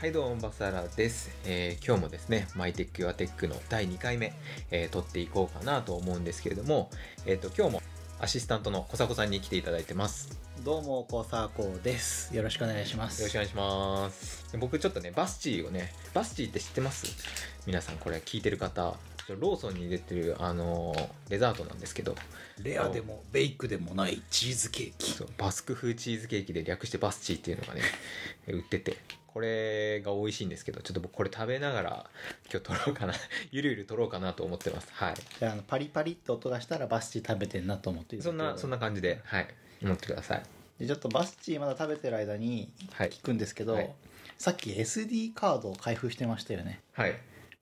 はいどうもバサラです、えー今日もですねマイテックユアテックの第2回目、えー撮っていこうかなと思うんですけれども、えー、と今日もアシスタントの小迫さんに来ていただいてます。どうも、コサコです。よろしくお願いします。よろしくお願いします。僕ちょっとねバスチーをねバスチーって知ってます？皆さんこれ聞いてる方。ローソンに出てるあのーデザートなんですけど。レアでもベイクでもないチーズケーキ。そうバスク風チーズケーキで略してバスチーっていうのがね売っててこれが美味しいんですけどちょっと僕これ食べながら今日撮ろうかな。ゆるゆる撮ろうかなと思ってます。はい。じゃあパリパリって音がしたらバスチー食べてんなと思ってそんなそんな感じではい。思ってください。でちょっとバスチーまだ食べてる間にはい。聞くんですけど、はい。さっき SD カードを開封してましたよね。はい。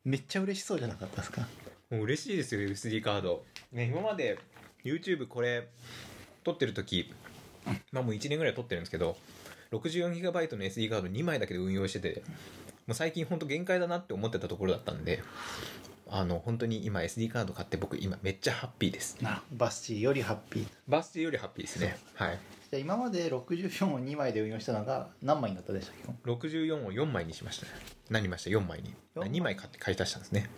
めっちゃ嬉しそうじゃなかったですか？もう嬉しいですよ SD カード。ね今まで YouTube これ撮ってる時まあもう1年ぐらい撮ってるんですけど 64GB の SD カード2枚だけで運用しててもう最近本当限界だなって思ってたところだったんであの本当に今 SD カード買って僕今めっちゃハッピーです。なバスチーよりハッピー。バースデーよりハッピーですね。はい。じゃあ今まで64を2枚で運用したのが何枚になったでしたっけ？64を4枚にしましたね。なりました？4枚に。4枚？2枚買って買い足したんですね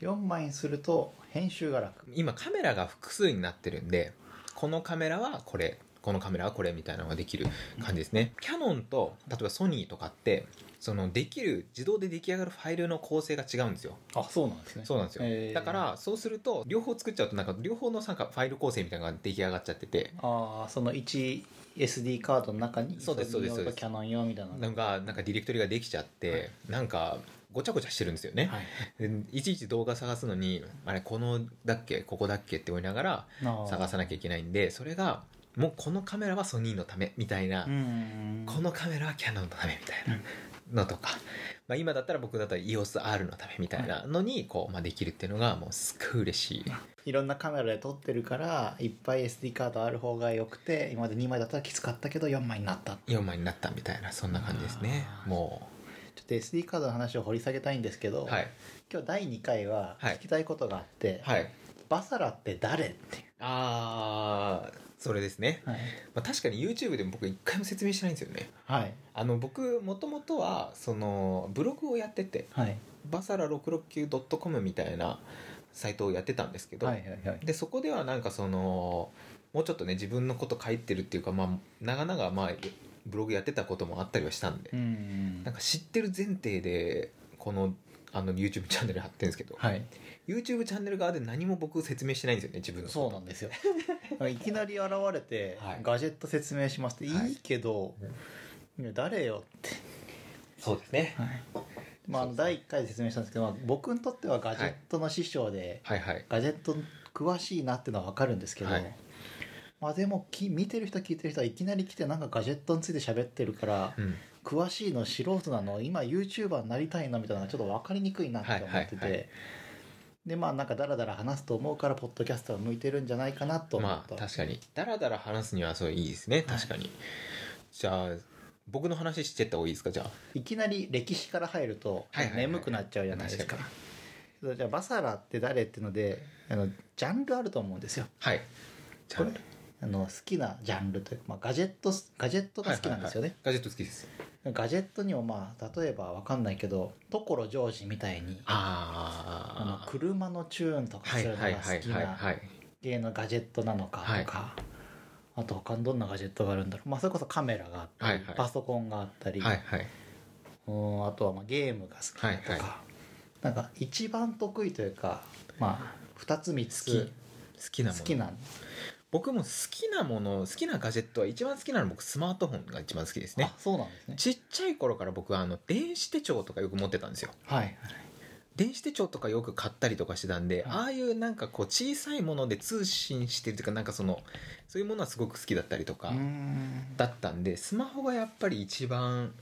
?4 枚にすると編集が楽。今カメラが複数になってるんでこのカメラはこれこのカメラはこれみたいなのができる感じですね。キャノンと例えばソニーとかってそのできる自動で出来上がるファイルの構成が違うんですよ。あ、そうなんですね。そうなんですよ、へー。だからそうすると両方作っちゃうとなんか両方のなんかファイル構成みたいなのが出来上がっちゃってて。ああその 1SD カードの中にそうですそうですキャノン用みたいなのなんかなんかディレクトリができちゃって、なんかごちゃごちゃしてるんですよね、はいでいちいち動画探すのにあれこのだっけここだっけって思いながら探さなきゃいけないんでそれがもうこのカメラはソニーのためみたいな、うんこのカメラはキャノンのためみたいなのとか、まあ、今だったら僕だったら EOSR のためみたいなのにこう、まあ、できるっていうのがもうすっごい嬉しい。いろんなカメラで撮ってるからいっぱい SD カードある方が良くて今まで2枚だったらきつかったけど4枚になった。4枚になったみたいなそんな感じですね。もちょっと SD カードの話を掘り下げたいんですけど、うはい。今日第2回ははい。聞きたいことがあって、はい。バサラって誰っていう、ああそれですね、はい。まあ、確かに YouTube でも僕一回も説明してないんですよね。はい。あの僕もともとはそのブログをやっててはい。バサラ 669.com みたいなサイトをやってたんですけど、はいはいはい。でそこではなんかそのもうちょっとね自分のこと書いてるっていうかまあ長々まあブログやってたこともあったりはしたんで、うん。なんか知ってる前提でこのあの YouTube チャンネル貼ってるんですけど、はい。YouTube チャンネル側で何も僕説明してないんですよね自分のそうなんですよ。いきなり現れて、はい。ガジェット説明しますっていはい。いけど、いや誰よって。そうですね。はい。まあ、第1回で説明したんですけど、まあ、僕にとってはガジェットの師匠で、はい。はいガジェット詳しいなっていうのは分かるんですけど、はい。まあでもき見てる人聞いてる人はいきなり来てなんかガジェットについて喋ってるから、うん詳しいの素人なの？今 YouTuber になりたいのみたいなのがちょっと分かりにくいなって思ってて、はいはいはい。でまあなんかダラダラ話すと思うからポッドキャストが向いてるんじゃないかなと思っまた、あ確かに。ダラダラ話すにはそういいですね。確かに、じゃあ僕の話してった方がいいですか？じゃあ。いきなり歴史から入るとはいはいはい眠くなっちゃうじゃないですか,、じゃあバサラって誰っていうのであのジャンルあると思うんですよ。はい。じゃこれあの好きなジャンルというか、まあ、ガジェットガジェットが好きなんですよね、ガジェット好きですガジェットにもまあ例えばわかんないけど所ジョージみたいにああの車のチューンとかはいそういうのが好きなはいはい系のガジェットなのかとか、あと他にどんなガジェットがあるんだろう、まあ、それこそカメラがあったり、パソコンがあったり、うんあとはまあゲームが好きとか、なんか一番得意というかまあ2つ3好つき。好きな好きな僕も好きなもの好きなガジェットは一番好きなのは僕スマートフォンが一番好きですね。あそうなんですね。ちっちゃい頃から僕はあの電子手帳とかよく持ってたんですよ。はい電子手帳とかよく買ったりとかしてたんで、はい。ああいうなんかこう小さいもので通信してるというかなんかそのそういうものはすごく好きだったりとかだったんでスマホがやっぱり一番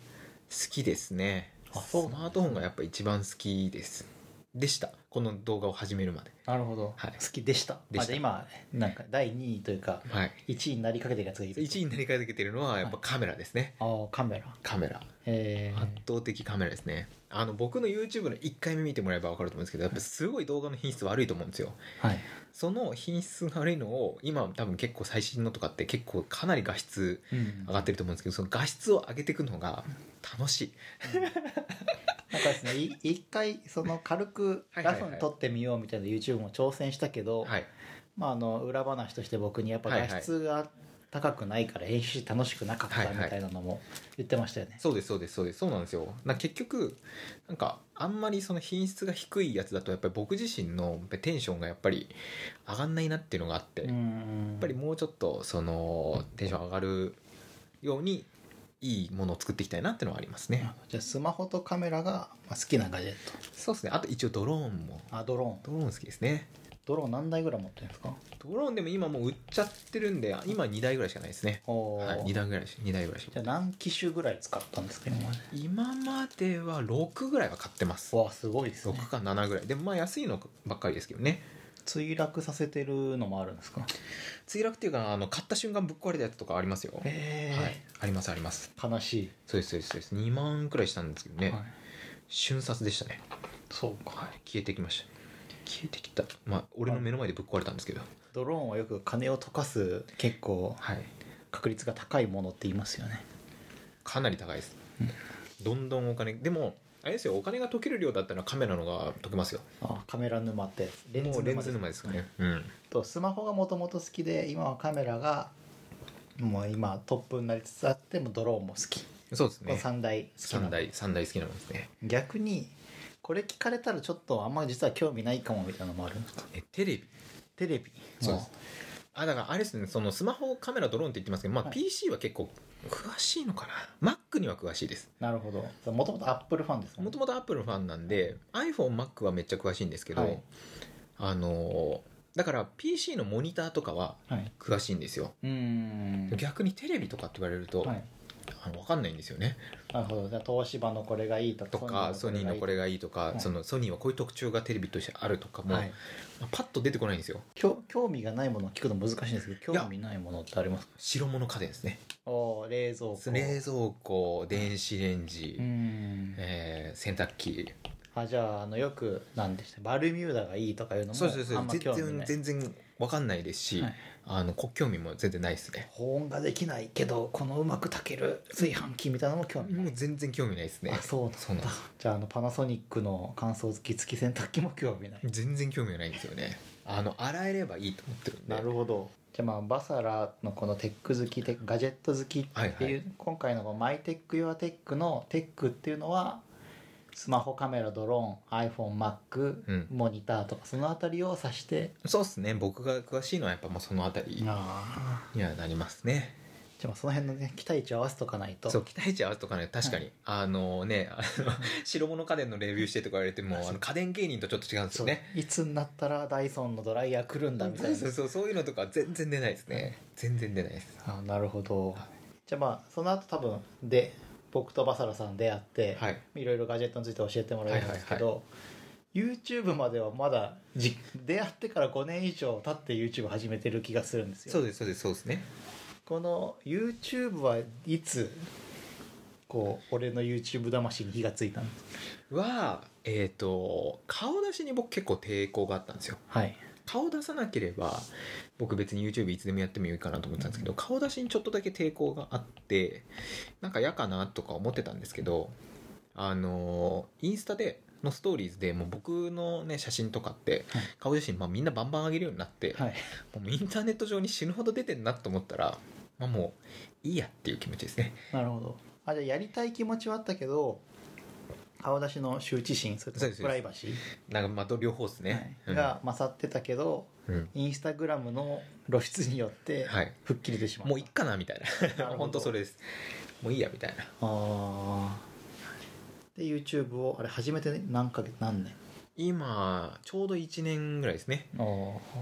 好きですね。あそうね。スマートフォンがやっぱ一番好きです。でしたこの動画を始めるまで。なるほど、はい。好きでした。でした。今なんか第2位というかはい。1位になりかけてるやつがいる1位になりかけてるのはやっぱカメラですね、ああカメラ。カメラ。え圧倒的カメラですね。あの僕の YouTube の1回目見てもらえば分かると思うんですけどやっぱすごい動画の品質悪いと思うんですよ。ー、はい、その品質が悪いのを今多分結構最新のとかって結構かなり画質うん。上がってると思うんですけどその画質を上げていくのが楽しいなんかですねい一回その軽くラはいはいはい。フに撮ってみようみたいな YouTube も挑戦したけど、はい。まあ、あの裏話として僕にやっぱ画質が高くないから編集楽しくなかったみたいなのも言ってましたよね、そうですそうですそうです。そうなんですよ。な結局なんかあんまりその品質が低いやつだとやっぱり僕自身のテンションがやっぱり上がんないなっていうのがあって、うやっんぱりもうちょっとそのテンション上がるようにいいものを作っていきたいなっていうのはありますね、じゃあスマホとカメラがまあ好きなガジェッそうですね。あと一応ドローンも。トあドローン。ドローン好きですね。ドローン何台ぐらい持ってるんですか？ドローンでも今もう売っちゃってるんで今2台ぐらいしかないですね。はい、2台ぐらいし2台ぐらいしか。じゃあ何機種ぐらい使ったんですか今まで？今までは6ぐらいは買ってます。わあすごいですね。6か7ぐらい。でもまあ安いのばっかりですけどね墜落させてるのもあるんですか？墜落っていうかあの買った瞬間ぶっ壊れたやつとかありますよ、へはい。ありますあります。え悲しい、そうですそうですそうです。2万くらいしたんですけどね、はい、瞬殺でしたね。そうか。はい。消えてきました。消えてきた。まあ俺の目の前でぶっ壊れたんですけど。ドローンはよく金を溶かす結構はい。確率が高いものって言いますよね。かなり高いです。うん。どんどんお金。でもあれですよお金が溶ける量だったらカメラのが溶けますよ。あカメラ沼って。レンズもうレンズ沼ですかね。うん。とスマホがもともと好きで今はカメラがもう今トップになりつつあってもドローンも好き、そうですね。3台好きな3台三台好きなもんですね。逆にこれ聞かれたらちょっとあんま実は興味ないかもみたいなのもあるんですか？えテレビ。テレビ。そうですあだからあれですねそのスマホカメラドローンって言ってますけど、まあはい。PC は結構詳しいのかな。Mac には詳しいです。なるほど。もともとアップルファンですもんもともと Apple のファンなんで iPhoneMac はめっちゃ詳しいんですけど、はい。あのだから PC のモニターとかははい。詳しいんですよ。うーん。逆にテレビとかって言われると、はいあの分かんないんですよね。なるほど。じゃあ東芝のこれがいいとかとかソニーのこれがいいとか、はい。そのソニーはこういう特徴がテレビとしてあるとかも、はい。まあパッと出てこないんですよ。興興味がないものを聞くの難しいんですけど興味ないものってあります？か白物家電ですね。おー冷蔵庫。冷蔵庫電子レンジ、うーん。えー洗濯機あじゃああのよくなんでしたバルミューダがいいとかいうのもそうそうそうあんま全然興味ない全然分かんないですし、はい。あのこ興味も全然ないですね。保温ができないけどこのうまく炊ける炊飯器みたいなのも興味ない。もう全然興味ないですね。あそうなんだ。じゃああのパナソニックの乾燥機付き洗濯機も興味ない。全然興味がないんですよね。あの洗えればいいと思ってるんで。なるほど。じゃあまあバサラのこのテック好きテガジェット好きっていう、はいはい。今回のこのマイテック・ヨアテックのテックっていうのはスマホカメラドローン iPhoneMac、うん。モニターとかそのあたりを指して。そうっすね。僕が詳しいのはやっぱもうそのあたり。にはなりますね。じゃあまあその辺のね期待値を合わせとかないと。そう期待値合わせとかね確かに、あのねあの 白物家電のレビューしてとか言われてもあの家電芸人とちょっと違うんですよね。いつになったらダイソンのドライヤー来るんだみたいな。そうそうそう。そういうのとか全然出ないですね。全然出ないです。あなるほど。じゃあまあその後多分で僕とバサラさん出会って、はい。いろいろガジェットについて教えてもらえるんですけど、YouTube まではまだじ出会ってから5年以上経って YouTube 始めてる気がするんですよ。そうですそうですそうですね。この YouTube はいつこう俺の YouTube 魂に火がついたんですはえっ、と顔出しに僕結構抵抗があったんですよ。はい顔出さなければ僕別に YouTube いつでもやってもいいかなと思ってたんですけど、顔出しにちょっとだけ抵抗があってなんか嫌かなとか思ってたんですけどあのインスタでのストーリーズでもう僕のね写真とかってはい。顔写真まあみんなバンバン上げるようになって、はい。もうインターネット上に死ぬほど出てんなと思ったら、まあ、もういいやっていう気持ちですね。なるほど。あじゃあやりたい気持ちはあったけど顔出しの羞恥心それとプライバシなんかまあ両方ですー、ね、はい。が勝ってたけどうん。うんインスタグラムの露出によってはい。吹っ切れてしまう、もういっかなみたいな。本当それです。もういいやみたいな。ああで YouTube をあれ始めて何ヶ月何年？今ちょうど1年ぐらいですね。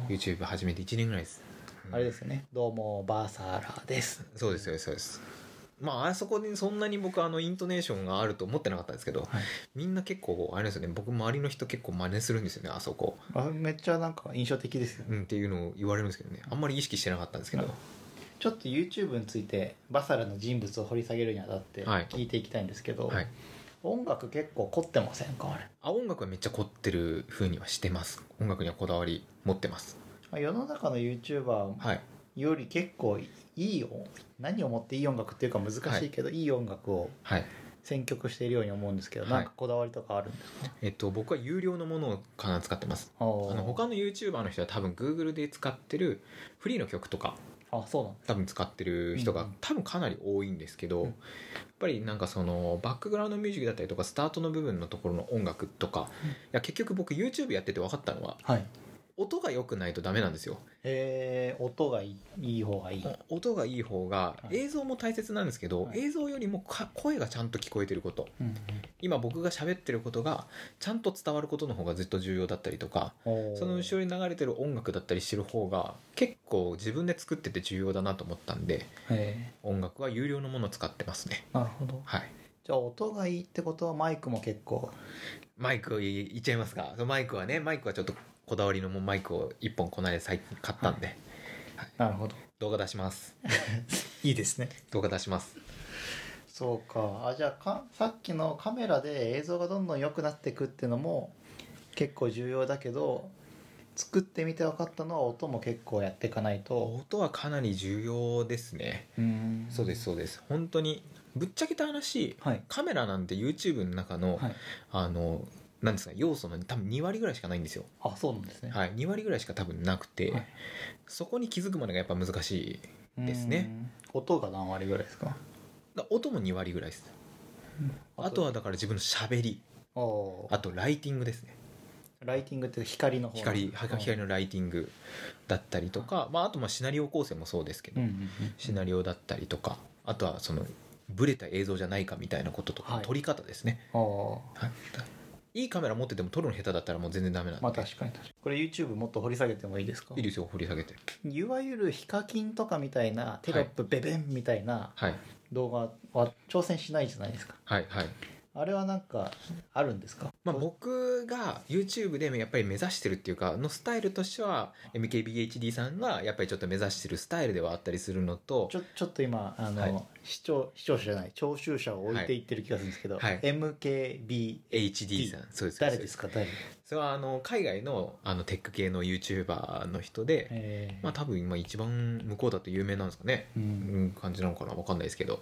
YouTube 始めて1年ぐらいです、うん。あれですよね「どうもバーサーラーです。そうですそうですそうです」まああそこにそんなに僕あのイントネーションがあると思ってなかったんですけどはい。みんな結構あれですよね僕周りの人結構真似するんですよねあそこ、あめっちゃなんか印象的ですよね。うん、っていうのを言われるんですけどね。あんまり意識してなかったんですけど、ちょっと YouTube についてバサラの人物を掘り下げるにあたってはい。聞いていきたいんですけど、はい。音楽結構凝ってませんか？あれあ音楽はめっちゃ凝ってる風にはしてます。音楽にはこだわり持ってます。まあ世の中の YouTuber はい。より結構いいよ何をもっていい音楽っていうか難しいけど、い、い音楽をはい。選曲しているように思うんですけど、はい。なんかこだわりとかあるんですか？えっと僕は有料のものをかな使ってます。ああの他の YouTuber の人は多分 Google で使ってるフリーの曲とかあそうなんだ多分使ってる人がうん。多分かなり多いんですけど、うん。やっぱりなんかそのバックグラウンドミュージックだったりとかスタートの部分のところの音楽とか、うん。いや結局僕 YouTube やってて分かったのははい音が良くないとダメなんですよ。えー、音がいいいい方がいい。音がいい方がはい。映像も大切なんですけど、はい。映像よりもか声がちゃんと聞こえてること。うん今僕が喋ってることがちゃんと伝わることの方がずっと重要だったりとかうんその後ろに流れてる音楽だったりしてる方が結構自分で作ってて重要だなと思ったんでえ音楽は有料のものを使ってますね。ー、なるほど。はい。じゃあ音がいいってことはマイクも結構。マイクいいっちゃいますか。マイクはねマイクはちょっとこだわりのもうマイクを1本この間最近買ったんで、なるほど。動画出します。いいですね。動画出します。そうか。あじゃあかさっきのカメラで映像がどんどん良くなっていくっていうのも結構重要だけど作ってみて分かったのは音も結構やっていかないと。音はかなり重要ですね。うん。そうですそうです。本当にぶっちゃけた話はい。カメラなんて YouTube の中の、はい。あのなんですか要素の多分2割ぐらいしかないんですよ。あそうなんですね。はい。2割ぐらいしか多分なくて、はい。そこに気づくまでがやっぱ難しいですね。うん。音が何割ぐらいですか？だ音も2割ぐらいです。あとはだから自分のしゃべりあとライティングですね。ライティングって光の方光光のライティングだったりとか、まあ、あとまあシナリオ構成もそうですけど、うんうんうん。シナリオだったりとかあとはそのブレた映像じゃないかみたいなこととか、はい。撮り方ですね、あー。はい、いいカメラ持ってても撮るの下手だったらもう全然ダメなんで、まあ確かに確かに。これ YouTube もっと掘り下げてもいいですか？いいですよ掘り下げて。いわゆるヒカキンとかみたいなテロップベベンみたいなはい。動画は挑戦しないじゃないですか。はいはいあれはなんかあるんですか？まあ、僕が YouTube でやっぱり目指してるっていうかのスタイルとしては MKBHD さんがやっぱりちょっと目指してるスタイルではあったりするのとちょちょっと今あの、はい。視聴視聴者じゃない聴衆者を置いていってる気がするんですけど、はい。MKB HD さん。そうです。誰ですか？誰？それはあの海外のあのテック系の YouTuber の人で、えー。まあ多分今一番向こうだと有名なんですかね、ううんん、感じなのかなわかんないですけど。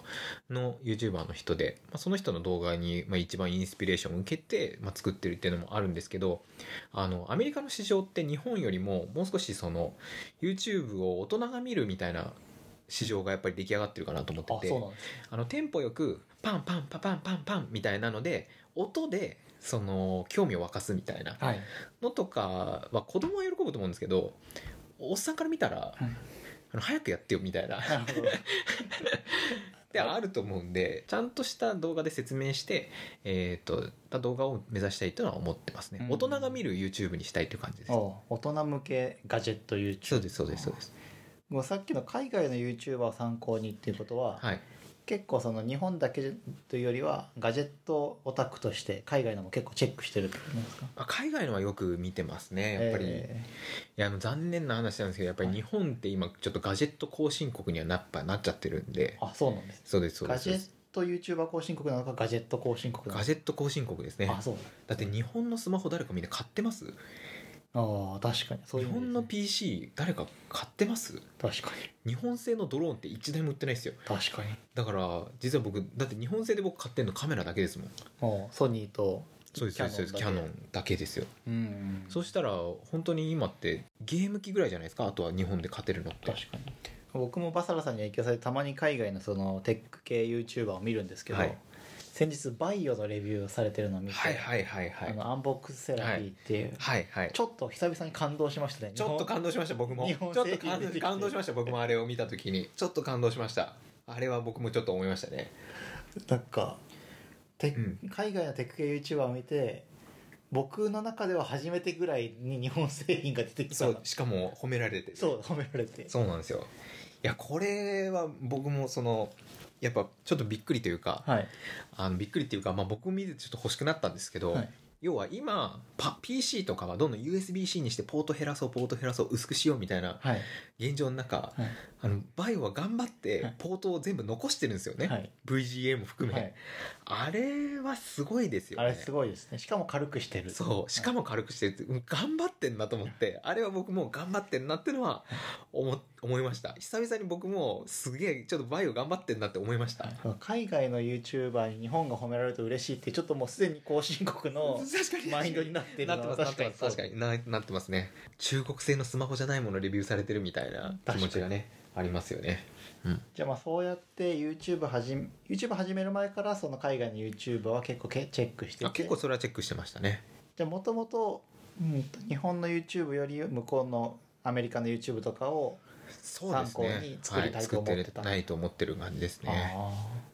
の YouTuber の人で、まあ、その人の動画に、まあ、一番インスピレーションを受けて、まあ、作ってるっていうのもあるんですけどあのアメリカの市場って日本よりももう少しその YouTube を大人が見るみたいな市場がやっぱり出来上がってるかなと思ってて。あのテンポよくパンパンパパンパンパンみたいなので音でその興味を沸かすみたいなはい、のとかは子供は喜ぶと思うんですけどおっさんから見たらはい、あの早くやってよみたいな。であると思うんでちゃんとした動画で説明してえっ、とた動画を目指したいというのは思ってますね、うん。大人が見る YouTube にしたいという感じです。お大人向けガジェット YouTube そうですそうですそうです。もうさっきの海外の YouTuber を参考にっていうことは、はい結構その日本だけというよりはガジェットオタクとして海外のも結構チェックしてるってことですか？あ海外のはよく見てますねやっぱり、えいやあの残念な話なんですけどやっぱり日本って今ちょっとガジェット後進国にはなっぱなっちゃってるんで。ーあそうなんですそうですそうです。ガジェット YouTuber 更新国なのかガジェット更新国なのか？ガジェット後進国ですね。あそうだって日本のスマホ誰かみんな買ってます？ああ確かに。そういう意味ですね日本の PC 誰か買ってます？確かに。日本製のドローンって一台も売ってないですよ。確かに。だから実は僕だって日本製で僕買ってんのカメラだけですもん。もうソニーとそうですそうですそうです。キャノンだけ。ですよ。うん。そしたら本当に今ってゲーム機ぐらいじゃないですか？あとは日本で勝てるのって。確かに。僕もバサラさんに影響されてたまに海外のそのテック系 YouTuber を見るんですけど、はい先日 VAIO のレビューをされてるのを見て、はいはいはいはい。あの Unbox Therapy っていう、はいはい。ちょっと久々に感動しましたね。ちょっと感動しました僕も。日本ちょっと感動しました僕もあれを見た時に。ちょっと感動しました。あれは僕もちょっと思いましたね。なんかテうん。海外のテック系 YouTuber を見て僕の中では初めてぐらいに日本製品が出てきた。そうしかも褒められて。そう褒められて。そうなんですよ。いやこれは僕もそのやっぱちょっとびっくりというか、はい。あのびっくりっていうか、まあ、僕見てちょっと欲しくなったんですけど、はい。要は今パ PC とかはどんどん USB-C にしてポート減らそうポート減らそう薄くしようみたいなはい。現状の中はいあのバイオは頑張ってはい。ポートを全部残してるんですよね、はい。VGA も含め、はい。あれはすごいですよね。あれすごいですね。しかも軽くしてる。そう。しかも軽くしてるってうん頑張ってんなと思ってあれは僕もう頑張ってんなってのは思思いました。久々に僕もすげえちょっとバイオ頑張ってんなって思いました、はい。海外の YouTuber に日本が褒められると嬉しいってちょっともうすでに後進国の 確かに。マインドになってるなってますなってます確かに。なってますね。中国製のスマホじゃないものレビューされてるみたいな気持ちがねありますよね。うん。じゃあまあそうやって YouTube 始め YouTube 始める前からその海外の YouTuber は結構けチェックしてて。あ結構それはチェックしてましたね。じゃあもともと日本の YouTube より向こうのアメリカの YouTube とかを参考に作りたいと思ってた。はい、作ないと思ってる感じですね。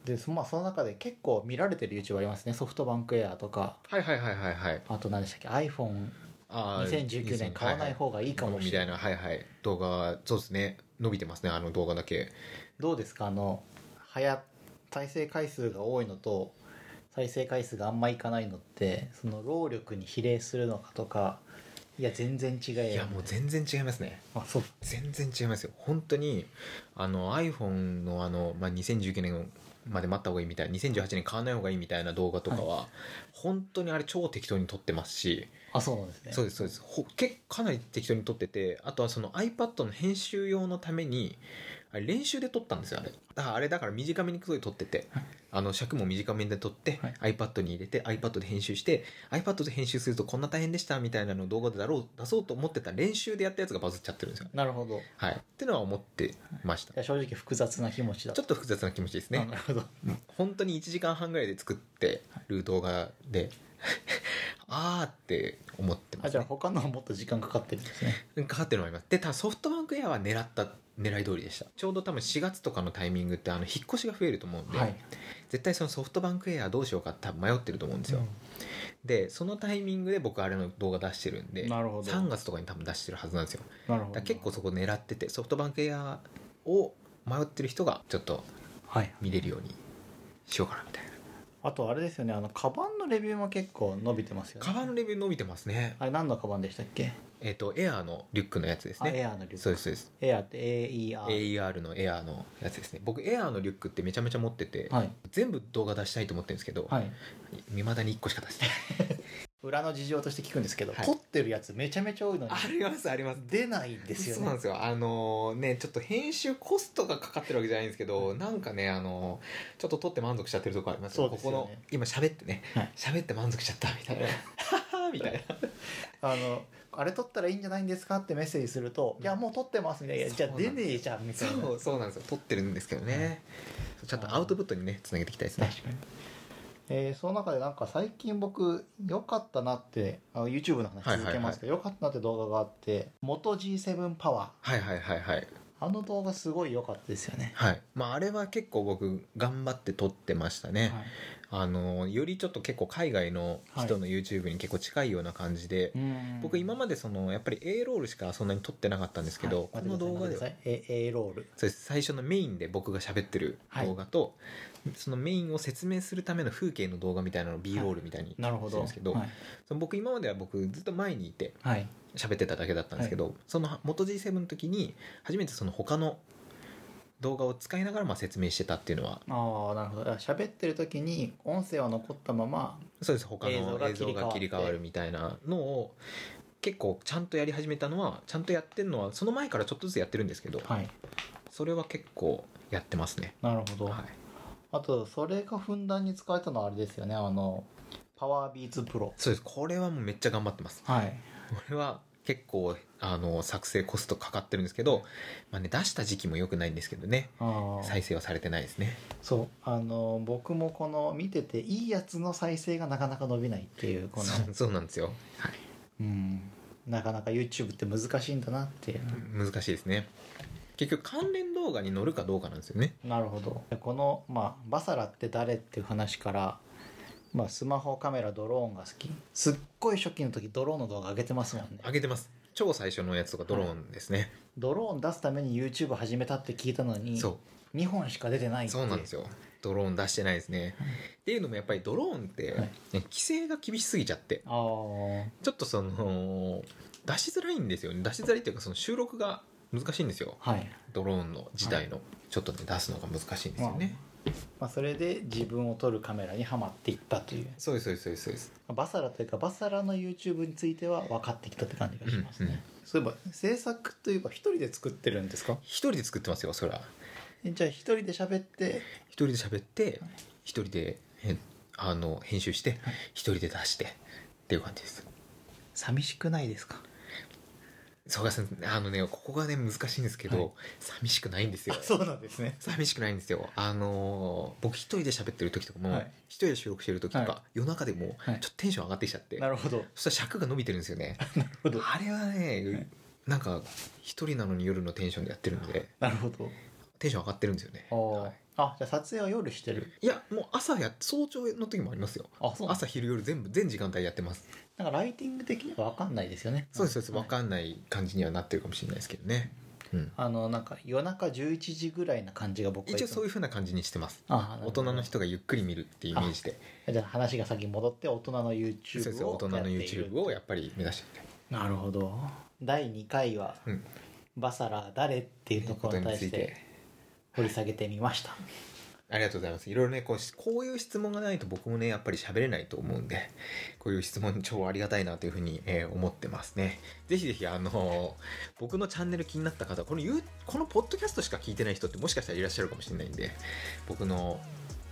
でそまあその中で結構見られてる YouTube ありますね。ソフトバンクエアとか。はいはいはいはいはい。あと何でしたっけ？iPhone あー2019年買わない方がいいかもしれない。みたいなはいはい。動画そうですね。伸びてますねあの動画だけ。どうですか？あのはや再生回数が多いのと再生回数があんまいかないのってその労力に比例するのかとかいや全然違えよいやもう全然違いますね。あそう。全然違いますよ。本当にあの iPhone のあの、まあ、2019年まで待った方がいいみたいな2018年買わない方がいいみたいな動画とかは、本当にあれ超適当に撮ってますし。あそうなんですね。そうですそうです。ほ結かなり適当に撮っててあとはその iPad の編集用のためにあれ練習で撮ったんですよあれ。だからあれだから短めにすごい撮っててはい。あの尺も短めで撮って、は iPad に入れて iPad で編集して iPad で編集するとこんな大変でしたみたいなのを動画でだろう出そうと思ってた練習でやったやつがバズっちゃってるんですよ。なるほど。はい。ってのは思って。ましたじゃあ正直複雑な気持ちだちょっと複雑な気持ちですね。あなるほど。本当に1時間半ぐらいで作ってる動画で あーって思ってます、ね、あじゃあ他のはもっと時間かかってるんですね。かかってるのもあります。でただソフトバンクエアは狙った狙い通りでした。ちょうど多分4月とかのタイミングってあの引っ越しが増えると思うんで、はい。絶対そのソフトバンクエアどうしようかって多分迷ってると思うんですよ、でそのタイミングで僕あれの動画出してるんでなるほど。3月とかに多分出してるはずなんですよ。なるほど。結構そこ狙っててソフトバンクエアを迷ってる人がちょっとはい。見れるようにしようかなみたいな。あとあれですよねあのカバンのレビューも結構伸びてますよね。カバンのレビュー伸びてますね。あれ何のカバンでしたっけ、えっ、とエアーのリュックのやつですあエねアーのリュック。そうですそうです。エアーって AER AER のエアーのやつですね。僕エアーのリュックってめちゃめちゃ持ってて、はい。全部動画出したいと思ってるんですけど、はい。未だに1個しか出してない。裏の事情として聞くんですけど、はい。撮ってるやつめちゃめちゃ多いのに。ありますあります。出ないんですよね。そうなんですよ。あのねちょっと編集コストがかかってるわけじゃないんですけどなんかねあのちょっと撮って満足しちゃってるとこありますそうですよね。ここの今喋ってね。はい。喋って満足しちゃった。みたいな。は はみたいな。あのあれ撮ったらいいんじゃないんですかってメッセージすると「いやもう撮ってます」みたいな「いやじゃあ出ねえじゃん」みたいな。そうそうなんですよ。撮ってるんですけどね、ちゃんとアウトプットにねつなげていきたいですね。確かに。えーその中でなんか最近僕良かったなってあの YouTube の話続けますけど良、かったなって動画があって「元 G7 パワはいはいはいはい。ー」あの動画すごい良かったですよね、はい。まああれは結構僕頑張って撮ってましたね、はい。あのよりちょっと結構海外の人の YouTube に結構近いような感じで、うん。僕今までそのやっぱり A ロールしかそんなに撮ってなかったんですけど、はい。この動画では A, A ロール。そうです最初のメインで僕が喋ってる動画と、そのメインを説明するための風景の動画みたいなのを B ロールみたいにしてなるほど。るんですけど、はい、その僕今までは僕ずっと前にいてはい、喋ってただけだったんですけど、その元 G7 の時に初めてその他の動画を使いながらまあ説明してたっていうのはああなるほど。喋ってる時に音声は残ったままそうです。他の映像が映像が切り替わるみたいなのを結構ちゃんとやり始めたのはちゃんとやってるのはその前からちょっとずつやってるんですけど、はい。それは結構やってますね。なるほど、はいあとそれがふんだんに使われたのはあれですよね。あのパワービーツプロそうです。これはもうめっちゃ頑張ってます。はい。これは結構あの作成コストかかってるんですけど、まあね、出した時期も良くないんですけどね。再生はされてないですね。そう。あの僕もこの見てていいやつの再生がなかなか伸びないっていうこの。そうそうなんですよ、はい、うん。なかなか YouTube って難しいんだなっていう、難しいですね。結局関連動画に乗るかどうかなんですよね。なるほど。この、まあ、バサラって誰っていう話からまあスマホカメラドローンが好き。すっごい初期の時ドローンの動画上げてますもんね。上げてます。超最初のやつとかドローンですね、ドローン出すために YouTube 始めたって聞いたのにそう。2本しか出てないって。そうなんですよ。ドローン出してないですね、っていうのもやっぱりドローンって、はい。ね規制が厳しすぎちゃって。ああちょっとその出しづらいんですよね。出しづらいっていうかその収録が難しいんですよ。はい、ドローンの自体の、ちょっとね出すのが難しいんですよね、まあ、それで自分を撮るカメラにはまっていったという。そうですそうですそうです。そうですバサラというかバサラの YouTube については分かってきたって感じがしますね、うんうん。そういえば制作というか一人で作ってるんですか？一人で作ってますよそれはえじゃあ一人で喋って。一人で喋って一人でえあの編集して一人で出してっていう感じです。寂しくないですか？そうかあのねここがね難しいんですけど、はい。寂しくないんですよ。あ そうなんですね。寂しくないんですよ。あのー僕一人で喋ってる時とかも、はい。一人で収録してる時とか、は夜中でもちょはいっとテンション上がってきちゃって、なるほど。そしたら尺が伸びてるんですよね。なるほど。あれはね、なんか一人なのに夜のテンションでやってるんでなるほど。テンション上がってるんですよね、あー。はい。あじゃあ撮影は夜してる？いやもう朝や早朝の時もありますよ。あそうなん朝昼夜全部全時間帯やってますなんかライティング的には分かんないですよね。そうですそうですはい分かんない感じにはなってるかもしれないですけどね、うん、あのなんか夜中11時ぐらいな感じが僕は一応そういううふうな感じにしてます。あ大人の人がゆっくり見るっていうイメージで。じゃあ話が先に戻って大人のそう YouTube ですを大人の YouTube をやっぱり目指してなるほど。第2回はうん「バサラ誰?」っていうところに対して掘り下げてみましたありがとうございます。いろいろねこうこういう質問がないと僕もねやっぱり喋れないと思うんで こういう質問超ありがたいなというふうに、えー思ってますね。ぜひぜひあの僕のチャンネル気になった方このゆこのポッドキャストしか聞いてない人ってもしかしたらいらっしゃるかもしれないんで僕の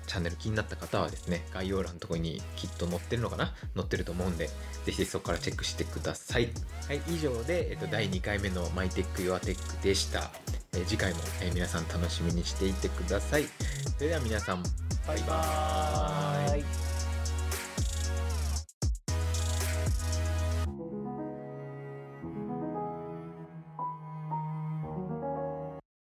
チャンネル気になった方はですね概要欄のところにきっと載ってるのかな？載ってると思うんでぜひそこからチェックしてください。はい以上で、えっと、第2回目の「マイテック・ヨアテック」でした、えー次回も、えー皆さん楽しみにしていてください。それでは皆さんバイバーイ。イ